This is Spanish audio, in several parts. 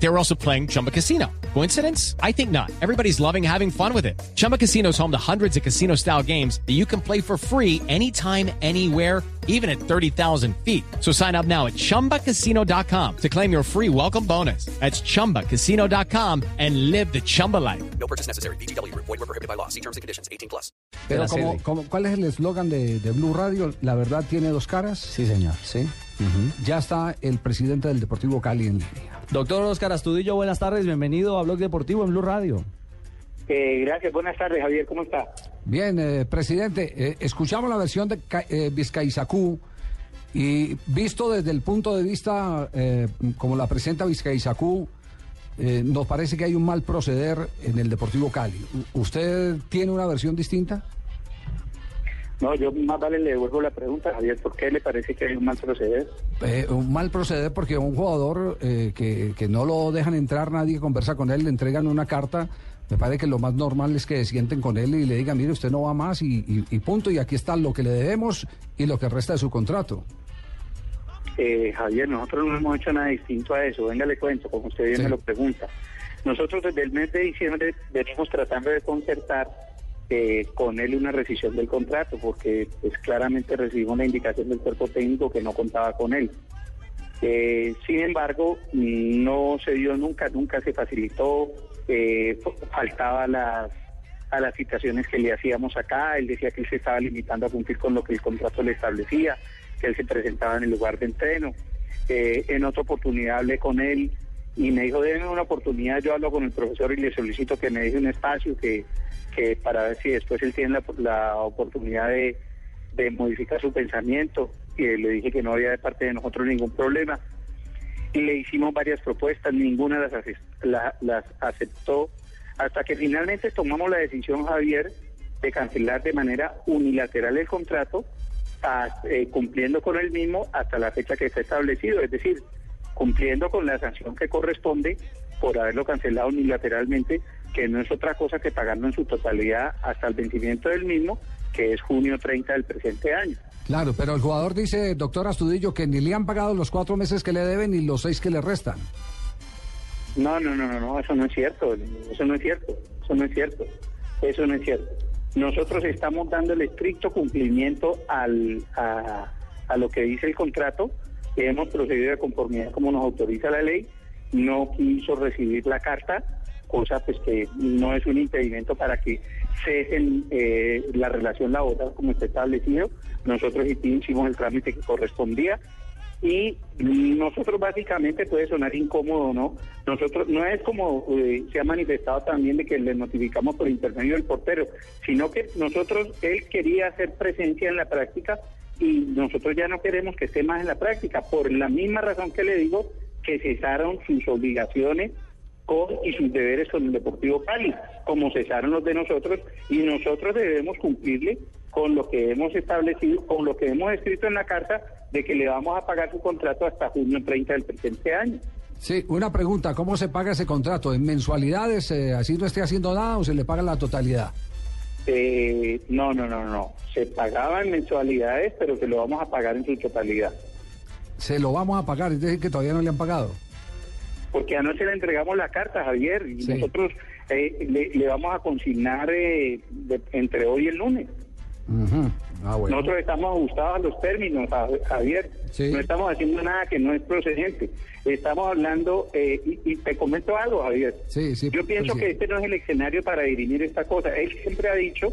They were also playing Chumba Casino. Coincidence? I think not. Everybody's loving having fun with it. Chumba Casino is home to hundreds of casino style games that you can play for free anytime, anywhere, even at 30,000 feet. So sign up now at chumbacasino.com to claim your free welcome bonus. That's chumbacasino.com and live the Chumba life. No purchase necessary. BGW. Void were prohibited by law. See terms and conditions. 18 plus. Pero como, como- ¿cuál es el eslogan de, de Blue Radio? La verdad tiene dos caras. Sí, señor. Sí. Ya está el presidente del Deportivo Cali en línea. Doctor Oscar Astudillo, buenas tardes. Bienvenido a Blog Deportivo en Blue Radio. Eh, gracias, buenas tardes, Javier, ¿cómo está? Bien, eh, presidente, eh, escuchamos la versión de eh, Vizcaizacú y visto desde el punto de vista eh, como la presenta Vizcaizacú, eh, nos parece que hay un mal proceder en el Deportivo Cali. ¿Usted tiene una versión distinta? No, yo más vale le devuelvo la pregunta, Javier, ¿por qué le parece que hay un mal proceder? Eh, un mal proceder porque un jugador eh, que, que no lo dejan entrar, nadie conversa con él, le entregan una carta. Me parece que lo más normal es que se sienten con él y le digan, mire, usted no va más y, y- y punto. Y aquí está lo que le debemos y lo que resta de su contrato. Eh, Javier, nosotros no hemos hecho nada distinto a eso, venga, le cuento, como usted bien Sí. me lo pregunta. Nosotros desde el mes de diciembre venimos tratando de concertar eh, con él una rescisión del contrato, porque pues claramente recibimos la indicación del cuerpo técnico que no contaba con él. Eh, sin embargo, no se dio nunca, nunca se facilitó, eh, faltaba las, a las citaciones que le hacíamos acá, él decía que él se estaba limitando a cumplir con lo que el contrato le establecía, que él se presentaba en el lugar de entreno. Eh, en otra oportunidad hablé con él y me dijo, denme una oportunidad, yo hablo con el profesor y le solicito que me deje un espacio que, para ver si después él tiene la, la oportunidad de, modificar su pensamiento y le dije que no había de parte de nosotros ningún problema. Y le hicimos varias propuestas, ninguna las, ace- la- las aceptó hasta que finalmente tomamos la decisión Javier de cancelar de manera unilateral el contrato eh, cumpliendo con el mismo hasta la fecha que está establecido, es decir, cumpliendo con la sanción que corresponde por haberlo cancelado unilateralmente, que no es otra cosa que pagarlo en su totalidad hasta el vencimiento del mismo, que es junio 30 del presente año. Claro, pero el jugador dice, doctor Astudillo, que ni le han pagado los cuatro meses que le deben ni los seis que le restan. No, no, no, no, no, eso no es cierto, eso no es cierto, eso no es cierto, eso no es cierto. Nosotros estamos dando el estricto cumplimiento al, a, a lo que dice el contrato, hemos procedido de conformidad como nos autoriza la ley, no quiso recibir la carta, cosa pues que no es un impedimento para que cesen eh, la relación laboral como está establecido. Nosotros hicimos el trámite que correspondía y nosotros básicamente puede sonar incómodo, ¿no? Nosotros no es como eh, se ha manifestado también de que le notificamos por intermedio del portero, sino que nosotros, él quería hacer presencia en la práctica y nosotros ya no queremos que esté más en la práctica, por la misma razón que le digo que cesaron sus obligaciones con y sus deberes con el Deportivo Cali, como cesaron los de nosotros, y nosotros debemos cumplirle con lo que hemos establecido, con lo que hemos escrito en la carta de que le vamos a pagar su contrato hasta junio 30 del presente año. Sí, una pregunta, ¿cómo se paga ese contrato? ¿En mensualidades, eh, así no esté haciendo nada o se le paga la totalidad? Eh, no, no, no, no. Se pagaba en mensualidades, pero que lo vamos a pagar en su totalidad. Se lo vamos a pagar, es decir, que todavía no le han pagado. Porque anoche le entregamos la carta, Javier, y Sí. nosotros eh, le, le vamos a consignar eh, de- entre hoy y el lunes. Ah, bueno. Nosotros estamos ajustados a los términos, Ja- Javier. Sí. No estamos haciendo nada que no es procedente. Estamos hablando, eh, y, y te comento algo, Javier. Sí, sí, Yo pienso que presidente. este no es el escenario para dirimir esta cosa. Él siempre ha dicho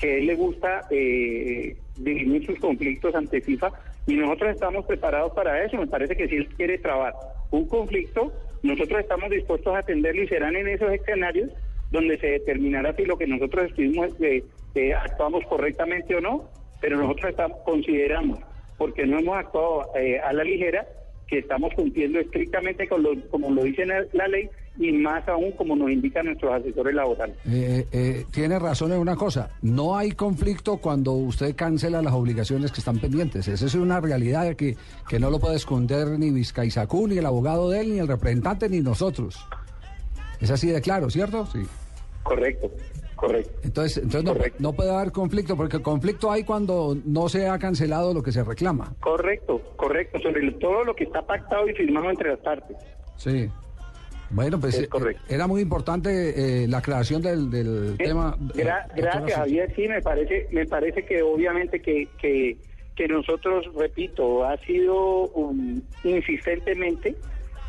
que a él le gusta eh, dirimir sus conflictos ante FIFA y nosotros estamos preparados para eso. Me parece que si él quiere trabar un conflicto, nosotros estamos dispuestos a atenderlo y serán en esos escenarios donde se determinará si lo que nosotros escribimos eh, eh, actuamos correctamente o no, pero nosotros estamos, consideramos, porque no hemos actuado eh, a la ligera, que estamos cumpliendo estrictamente con lo, como lo dice la, ley y más aún como nos indican nuestros asesores laborales. Eh, eh, tiene razón en una cosa, no hay conflicto cuando usted cancela las obligaciones que están pendientes. Esa es una realidad que, que no lo puede esconder ni Vizcaizacú, ni el abogado de él, ni el representante, ni nosotros. Es así de claro, ¿cierto? Sí. Correcto. Correcto. Entonces, entonces no, Correcto. no puede haber conflicto, porque el conflicto hay cuando no se ha cancelado lo que se reclama. Correcto, correcto, sobre todo lo que está pactado y firmado entre las partes. Sí. Bueno, pues Es eh, correcto. era muy importante eh, la aclaración del, del Eh, tema. gra- eh, gracias, Javier. Sí, me parece, me parece que obviamente que, que, que nosotros, repito, ha sido um, insistentemente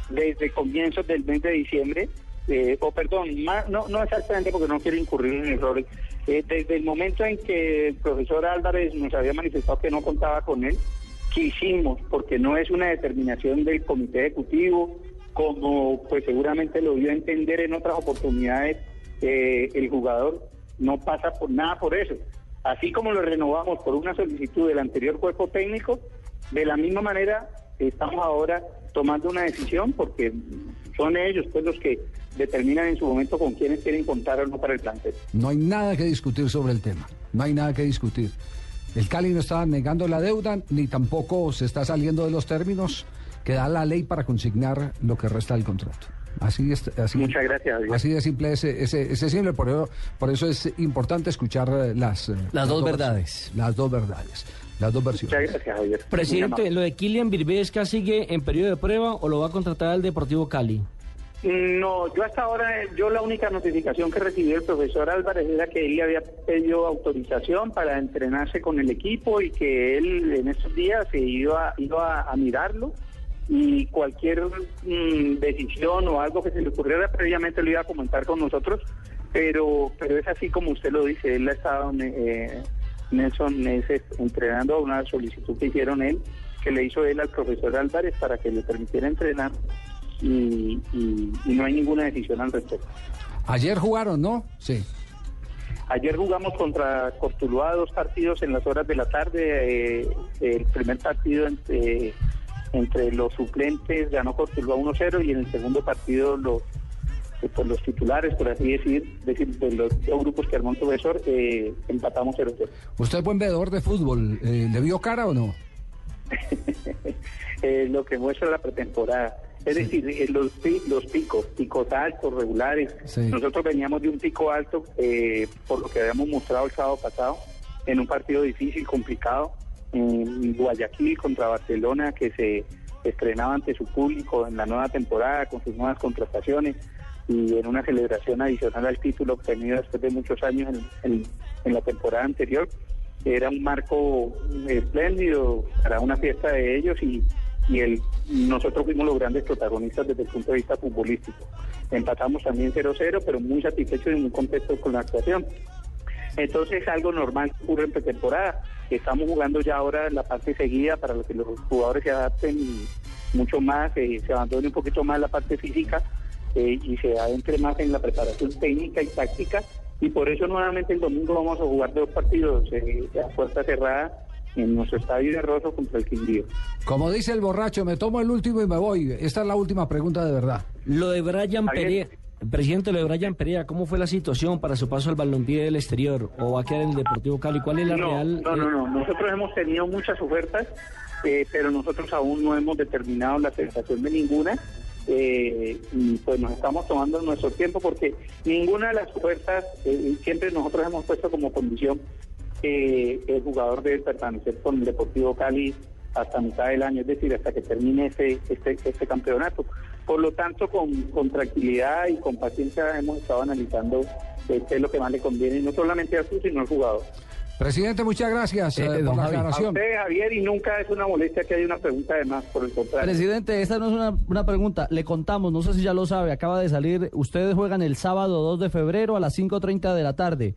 desde comienzos del mes de diciembre, eh, o perdón, no, no exactamente porque no quiero incurrir en errores, eh, desde el momento en que el profesor Álvarez nos había manifestado que no contaba con él, quisimos, porque no es una determinación del comité ejecutivo, como pues seguramente lo dio a entender en otras oportunidades eh, el jugador, no pasa por nada por eso. Así como lo renovamos por una solicitud del anterior cuerpo técnico, de la misma manera estamos ahora tomando una decisión porque son ellos pues los que determinan en su momento con quiénes quieren contar o no para el plantel. No hay nada que discutir sobre el tema. No hay nada que discutir. El Cali no está negando la deuda, ni tampoco se está saliendo de los términos que da la ley para consignar lo que resta del contrato. Así es, así, Muchas gracias. Así de simple ese, ese, ese simple, por eso, por eso es importante escuchar las, eh, Las dos verdades. Las dos verdades. Las dos versiones. Muchas gracias, Javier. Presidente. ¿lo de Kylian Virbesca sigue en periodo de prueba o lo va a contratar el Deportivo Cali? No, yo hasta ahora, yo la única notificación que recibió el profesor Álvarez era que él había pedido autorización para entrenarse con el equipo y que él en estos días se iba, iba a mirarlo y cualquier mm, decisión o algo que se le ocurriera previamente lo iba a comentar con nosotros, pero pero es así como usted lo dice, él ha estado, eh, Nelson, meses entrenando a una solicitud que hicieron él, que le hizo él al profesor Álvarez para que le permitiera entrenar y, y- y no hay ninguna decisión al respecto. Ayer jugaron, ¿no? Sí. Ayer jugamos contra Cortuluá dos partidos en las horas de la tarde. eh, el primer partido entre, entre los suplentes ganó Cortuluá 1-0 y en el segundo partido los eh, pues los titulares, por así decir, decir de los dos grupos que armó el profesor, eh, empatamos 0-0. Usted es buen veedor de fútbol. eh, ¿Le vio cara o no? eh, lo que muestra la pretemporada. Es decir, los, los picos, picos altos, regulares. Sí. Nosotros veníamos de un pico alto, eh, por lo que habíamos mostrado el sábado pasado, en un partido difícil, complicado, en Guayaquil contra Barcelona, que se estrenaba ante su público en la nueva temporada, con sus nuevas contrataciones y en una celebración adicional al título obtenido después de muchos años en- la temporada anterior era un marco espléndido para una fiesta de ellos y, el, nosotros fuimos los grandes protagonistas desde el punto de vista futbolístico. Empatamos también 0-0, pero muy satisfechos y muy contentos con la actuación. Entonces es algo normal ocurre en pretemporada. Estamos jugando ya ahora la parte seguida para que los jugadores se adapten mucho más, eh, se abandone un poquito más la parte física eh, y se adentre más en la preparación técnica y táctica. Y por eso nuevamente el domingo vamos a jugar dos partidos eh, a puerta cerrada en nuestro estadio de Rosso contra el Quindío. Como dice el borracho, me tomo el último y me voy. Esta es la última pregunta de verdad. Lo de Brian. Perea, presidente, lo de Brian Perea, ¿cómo fue la situación para su paso al balompié del exterior o va a quedar en el Deportivo Cali? ¿Cuál es la no, real? No, no, eh, no. Nosotros hemos tenido muchas ofertas, eh, pero nosotros aún no hemos determinado la aceptación de ninguna. Eh, y pues nos estamos tomando nuestro tiempo porque ninguna de las ofertas, eh, siempre nosotros hemos puesto como condición que el jugador debe permanecer con el Deportivo Cali hasta mitad del año, es decir, hasta que termine ese, este, este campeonato. Por lo tanto, con, con tranquilidad y con paciencia hemos estado analizando eh, qué es lo que más le conviene, no solamente a su, sino al jugador. Presidente, muchas gracias Eh, eh, don por la Javi. A usted, Javier, y nunca es una molestia que haya una pregunta de más, por el contrario. Presidente, esta no es una, una pregunta. Le contamos, no sé si ya lo sabe, acaba de salir. Ustedes juegan el sábado 2 de febrero a las 5.30 de la tarde.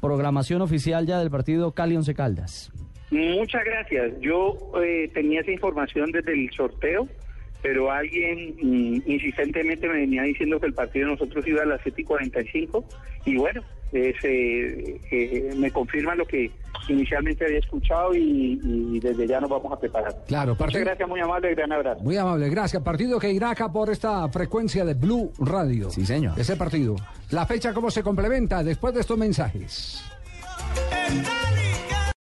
Programación oficial ya del partido Cali Once Caldas. Muchas gracias. Yo eh, tenía esa información desde el sorteo, pero alguien mm, insistentemente me venía diciendo que el partido de nosotros iba a las 7 y 45 y bueno, eh, se- eh, me confirma lo que inicialmente había escuchado y, y desde ya nos vamos a preparar. Claro, Muchas gracias, muy amable, gran abrazo. Muy amable, gracias. Partido que irá acá por esta frecuencia de Blue Radio. Sí, señor. Ese partido. La fecha, ¿cómo se complementa después de estos mensajes?